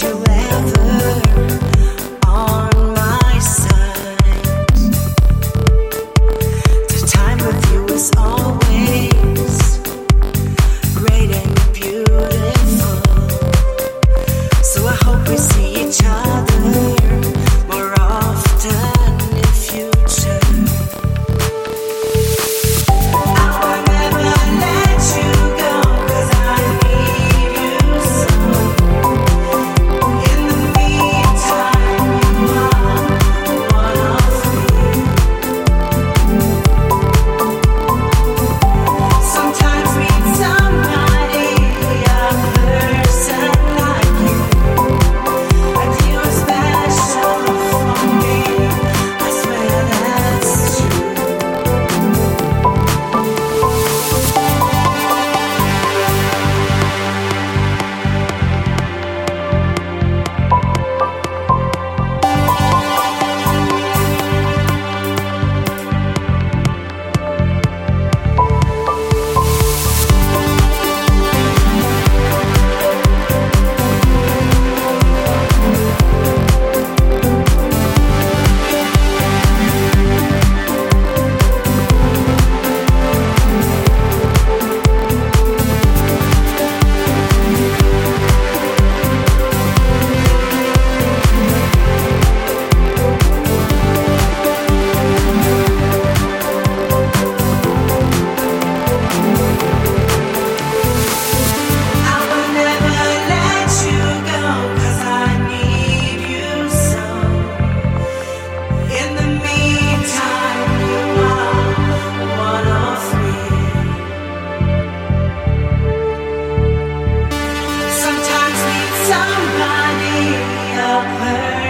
to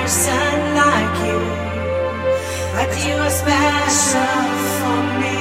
person like you, like you are special for me.